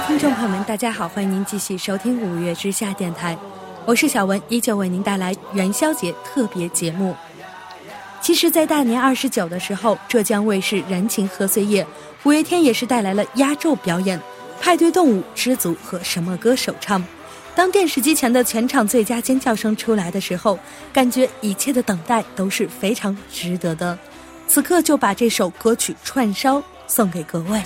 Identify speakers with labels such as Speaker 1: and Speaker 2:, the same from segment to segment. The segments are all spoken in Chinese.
Speaker 1: 听众朋友们，大家好，欢迎您继续收听五月之下电台，我是小文，依旧为您带来元宵节特别节目。其实，在大年二十九的时候，浙江卫视《燃情贺岁夜》，五月天也是带来了压轴表演，《派对动物》《知足》和《什么歌》首唱。当电视机前的全场最佳尖叫声出来的时候，感觉一切的等待都是非常值得的。此刻就把这首歌曲串烧送给各位。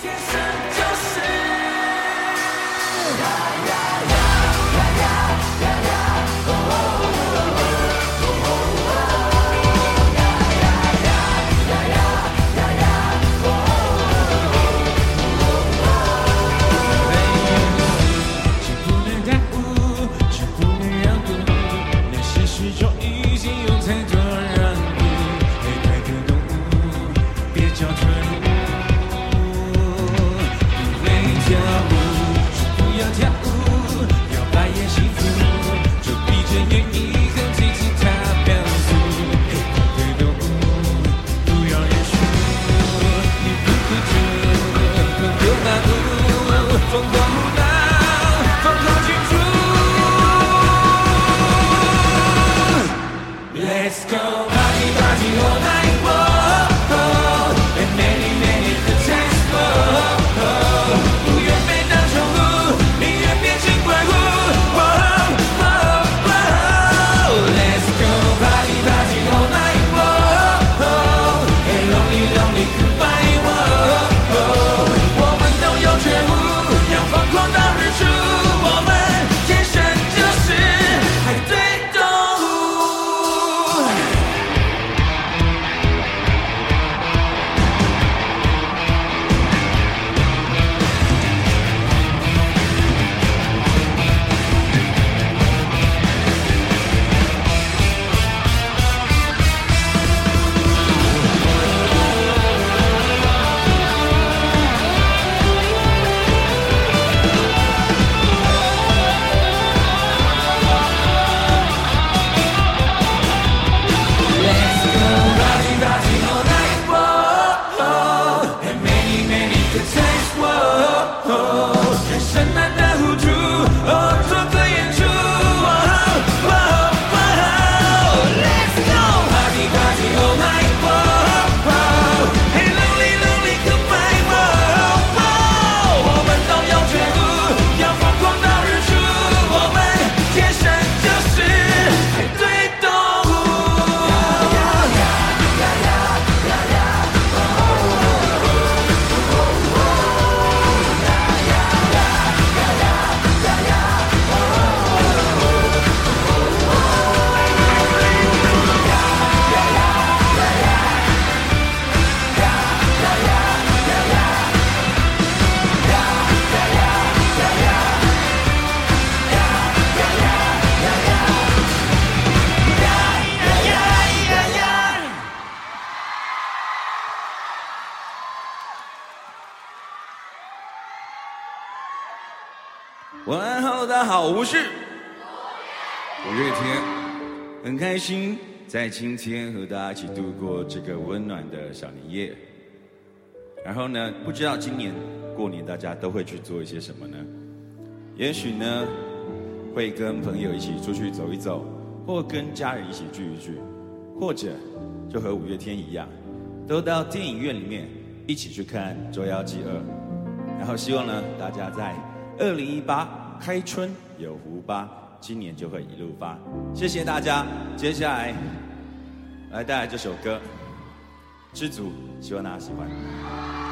Speaker 2: 好，我是五月天，很开心在今天和大家一起度过这个温暖的小年夜。然后呢，不知道今年过年大家都会去做一些什么呢？也许呢，会跟朋友一起出去走一走，或跟家人一起聚一聚，或者就和五月天一样，都到电影院里面一起去看《捉妖记二》。然后希望呢，大家在。二零一八开春有福吧，今年就会一路发。谢谢大家，接下来来带来这首歌《知足》，希望大家喜欢。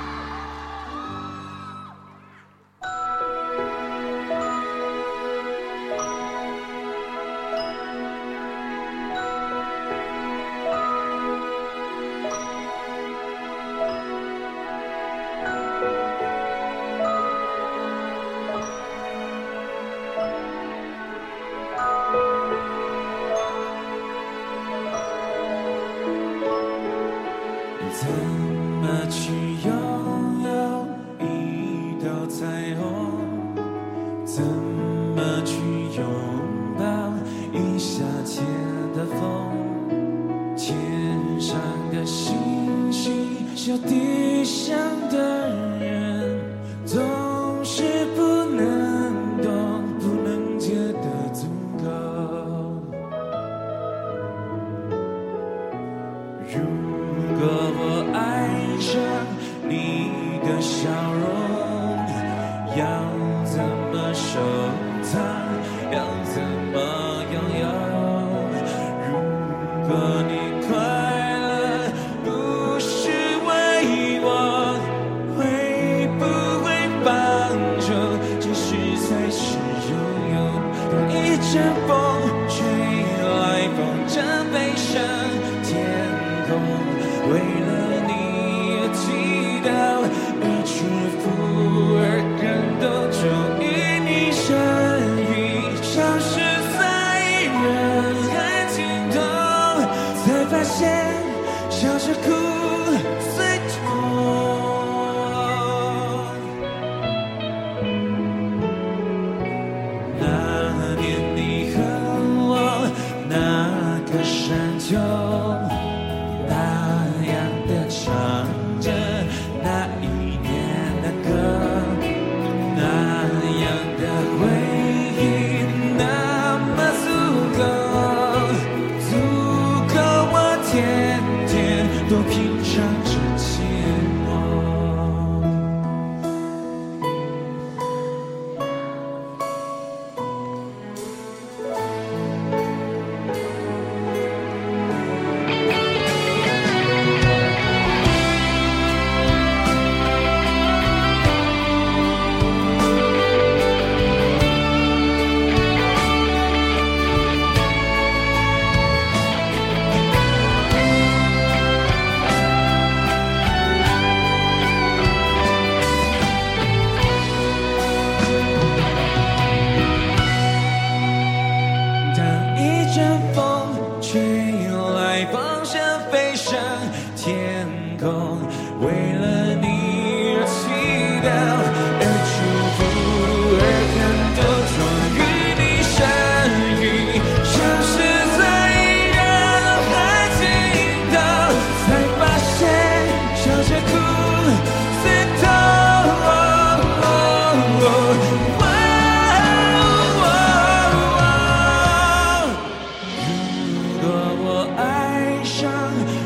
Speaker 1: 我爱上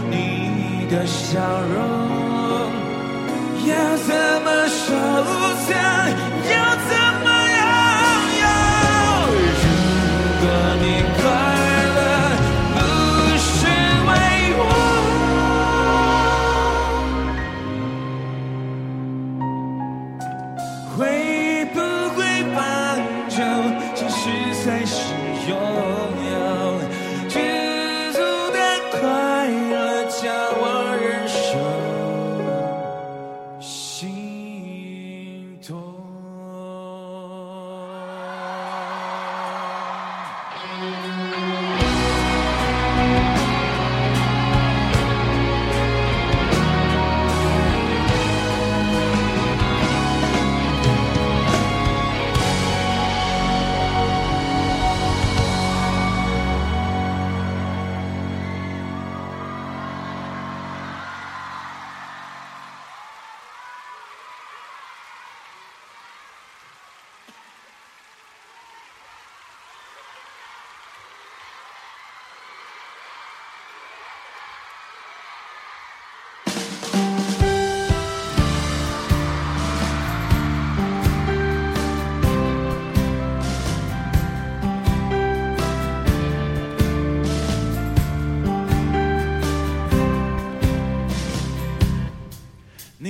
Speaker 1: 你的笑容。要怎么收藏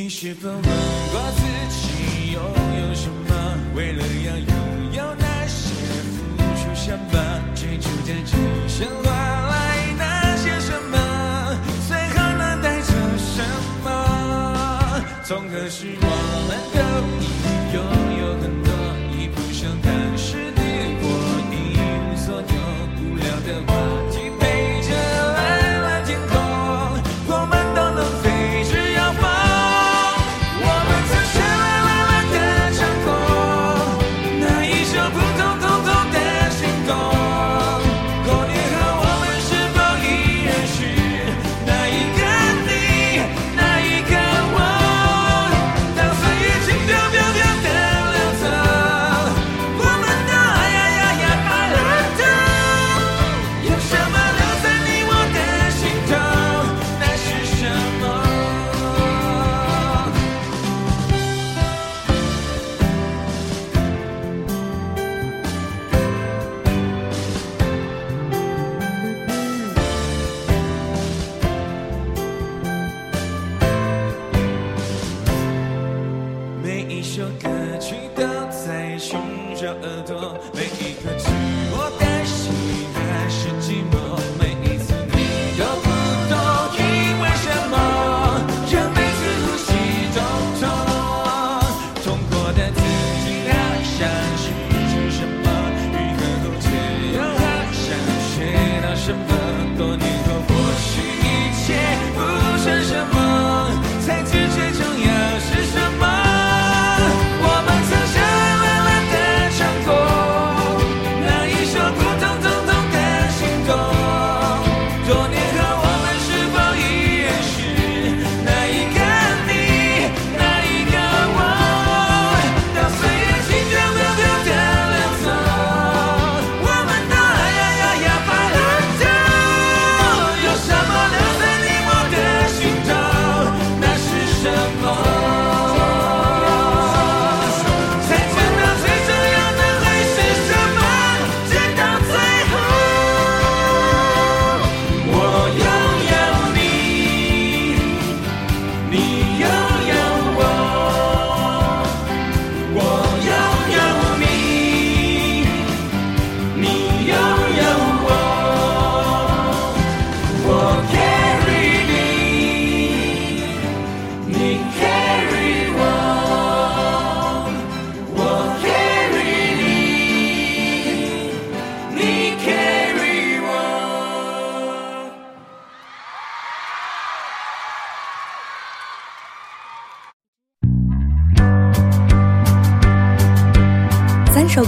Speaker 1: 你是否问过自己拥有什么？为了要拥有那些付出什么？追逐的只想换来那些什么？最后能带走什么？从何时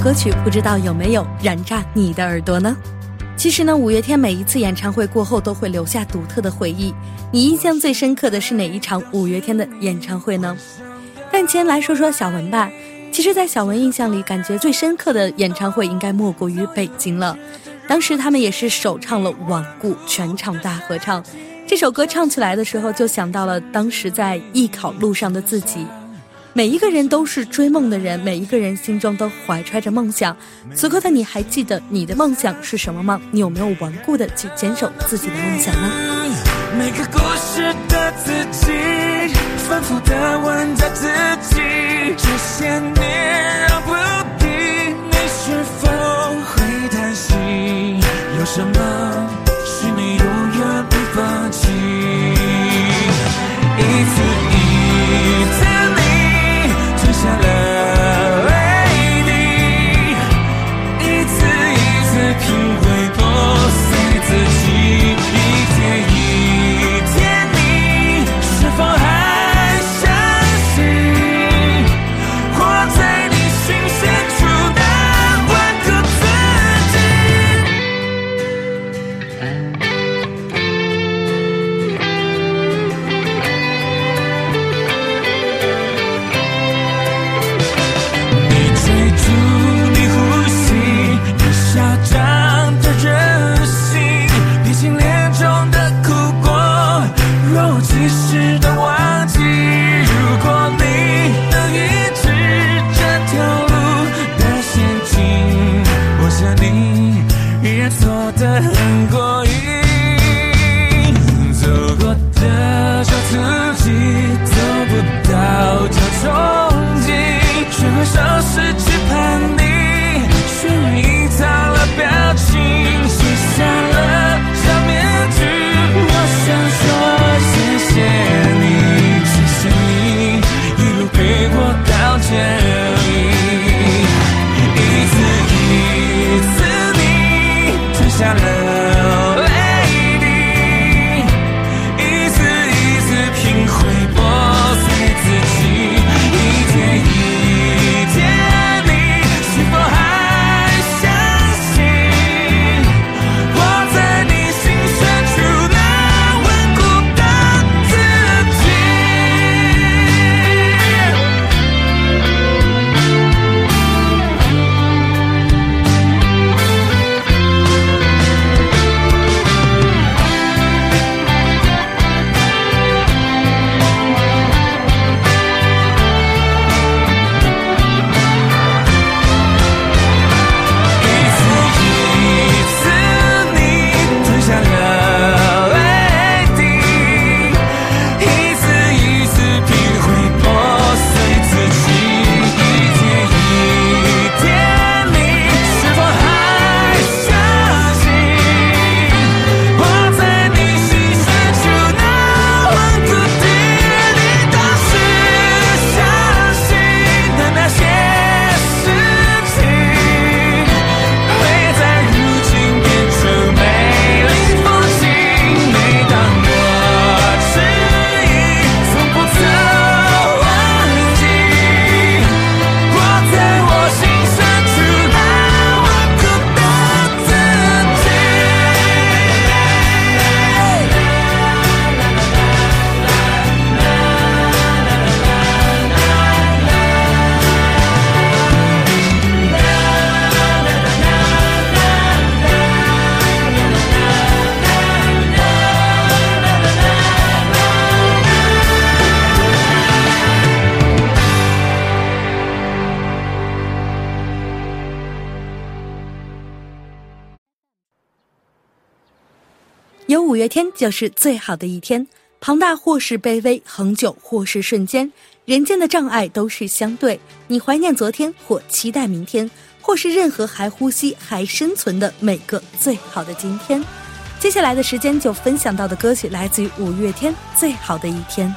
Speaker 1: 歌曲，不知道有
Speaker 3: 没有燃炸你的耳朵呢？其实呢，五月天每一次演唱会过后都会留下独特的回忆。你印象最深刻的是哪一场五月天的演唱会呢？但先来说说小文吧。其实，在小文印象里，感觉最深刻的演唱会应该莫过于北京了。当时他们也是首唱了《顽固》，全场大合唱。这首歌唱起来的时候，就想到了当时在艺考路上的自己。每一个人都是追梦的人，每一个人心中都怀揣着梦想。此刻的你还记得你的梦想是什么吗？你有没有顽固的去坚守自己的梦想呢？
Speaker 1: 每个故事的自己，反复的问着自己，这些年让不定，你是否会担心？有什么会五月天就是最好的一天。庞大或是卑微，恒久或是瞬间，人间的障碍都是相对。你怀念昨天，或期待明天，或是任何还呼吸、还生存的每个最好的今天。接下来的时间就分享到的歌曲来自于五月天《最好的一天》。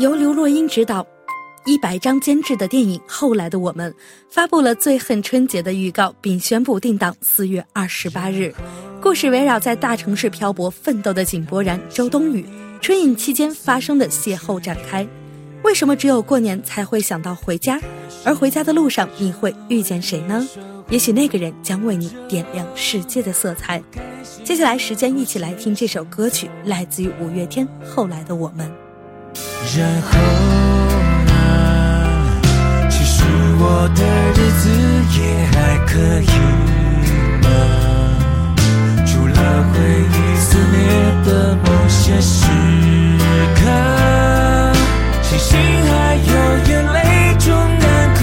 Speaker 1: 由刘若英执导、一百张监制的电影《后来的我们》发布了《最恨春节》的预告，并宣布定档四月二十八日。故事围绕在大城市漂泊奋斗的井柏然、周冬雨春影期间发生的邂逅展开。为什么只有过年才会想到回家？而回家的路上你会遇见谁呢？也许那个人将为你点亮世界的色彩。接下来时间一起来听这首歌曲，来自于五月天《后来的我们》。
Speaker 3: 然后呢？其实我的日子也还可以吗，除了回忆肆虐的某些时刻，庆幸还有眼泪终难哭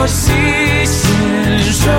Speaker 3: 我细心
Speaker 1: 收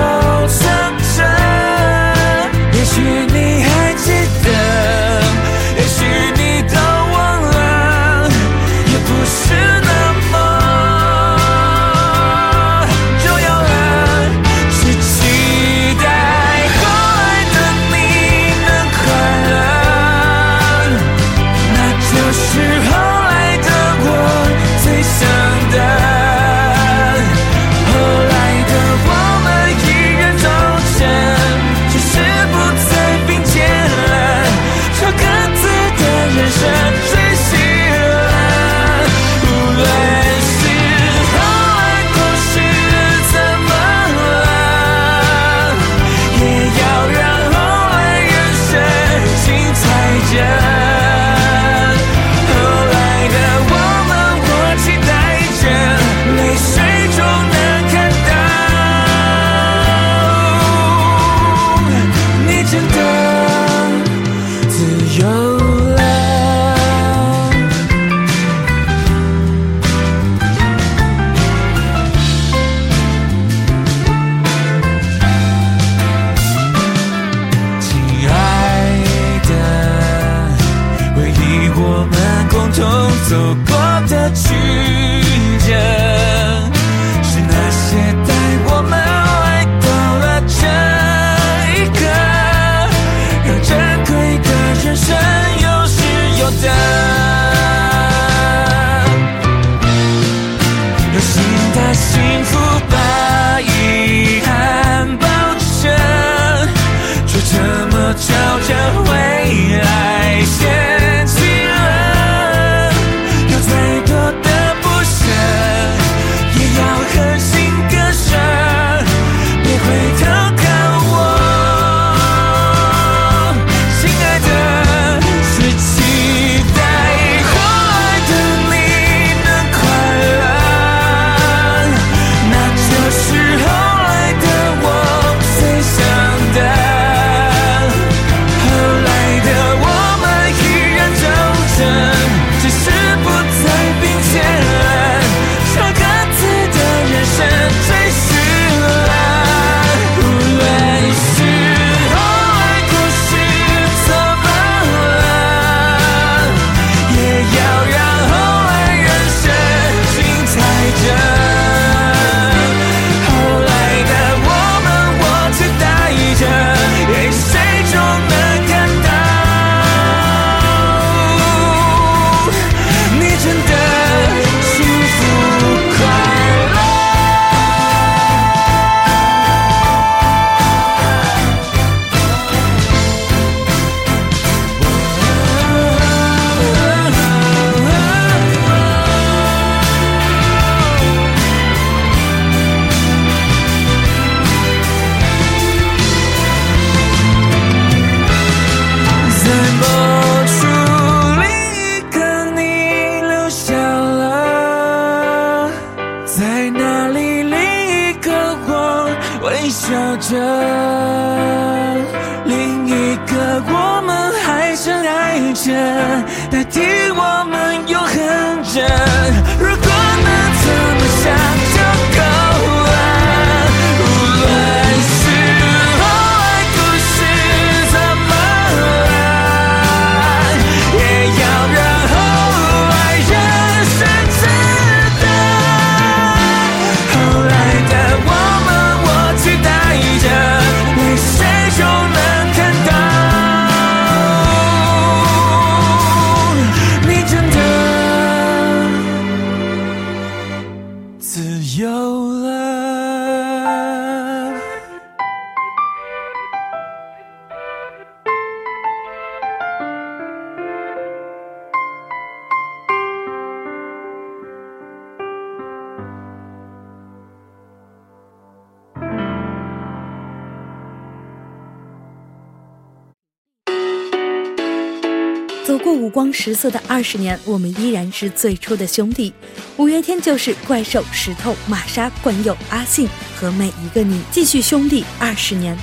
Speaker 1: 过五光十色的二十年，我们依然是最初的兄弟。五月天就是怪兽、石头、玛莎、冠佑、阿信和每一个你，继续兄弟二十年。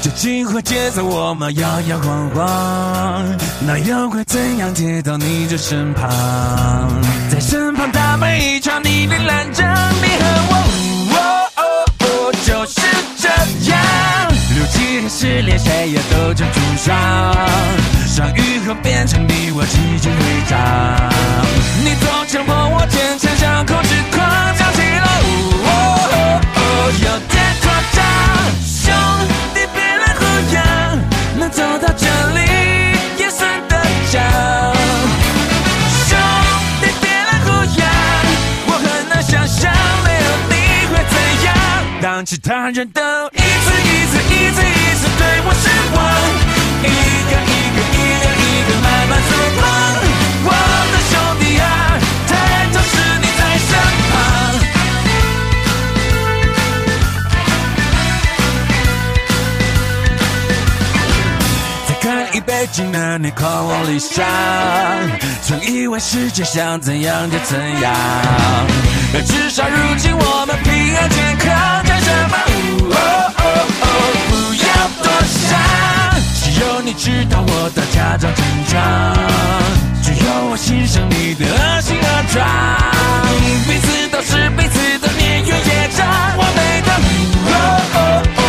Speaker 1: 究竟会接着我们摇摇晃晃，那又会怎样贴到你的身旁？在身旁打扮一场，你的蓝着你和我，失恋，谁也都曾住上，伤愈合变成你我奇迹徽章。你总强迫我坚强，像控制狂，讲起了哦哦哦，有点夸张。兄弟别来胡杨，能走到这里也算得奖。兄弟别来胡杨，我很难想象没有你会怎样。当其他人都一次一次一次一次对我失望，一个一个一个一个慢慢走光。我的兄弟啊，抬头是你在身旁。再干一杯敬那年狂妄理想，曾以为世界想怎样就怎样，至少如今我们平安健康，想，只有你知道我的假装成长，只有我欣赏你的恶心恶状，彼此都是彼此的年月业障，完美的哦哦。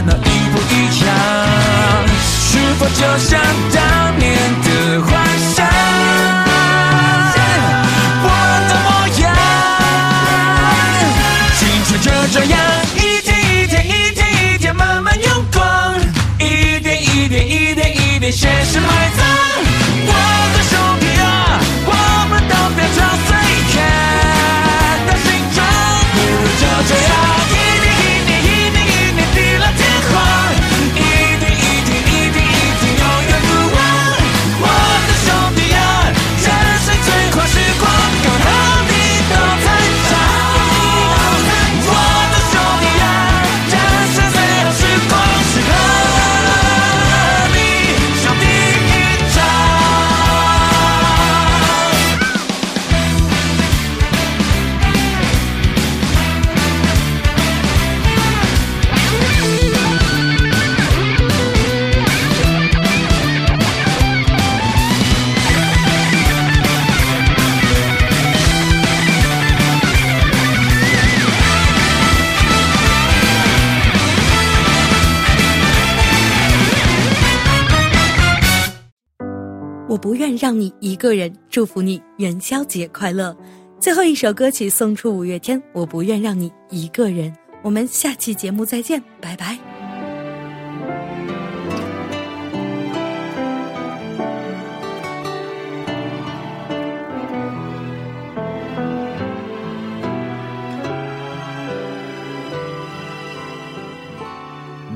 Speaker 1: 我的烦恼一不一样？是否就像当年的幻想？我的模样，青春就这样一天一天一天一天慢慢用光，一点一点一点一点现实埋葬。
Speaker 3: 让你一个人，祝福你元宵节快乐。最后一首歌曲送出五月天，我不愿让你一个人。我们下期节目再见，拜拜。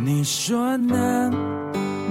Speaker 1: 你说呢？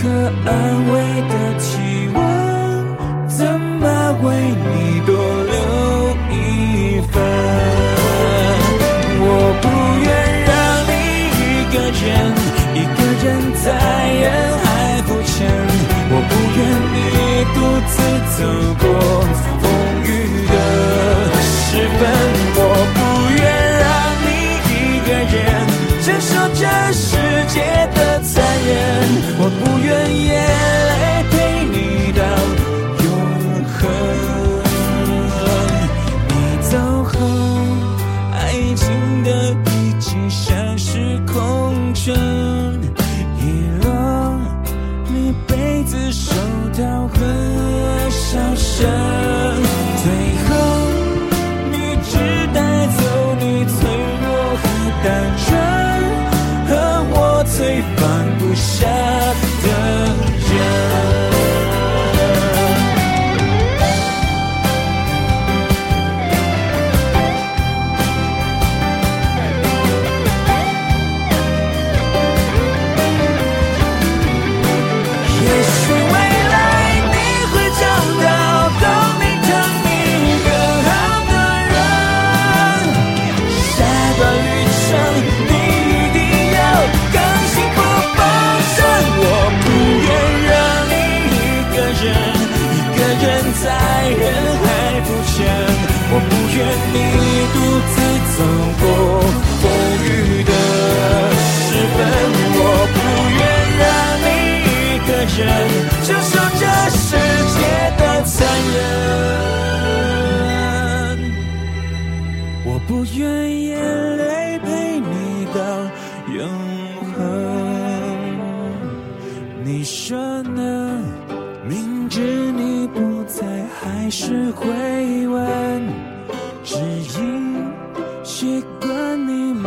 Speaker 1: 可安慰的体温怎么为你多留一份我不愿让你一个人一个人在人海浮沉。我不愿你独自走过。我不愿眼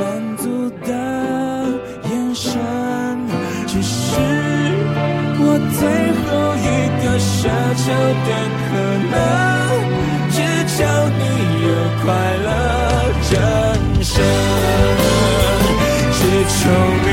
Speaker 1: 满足的眼神，只是我最后一个奢求的可能，只求你有快乐人生，只求你。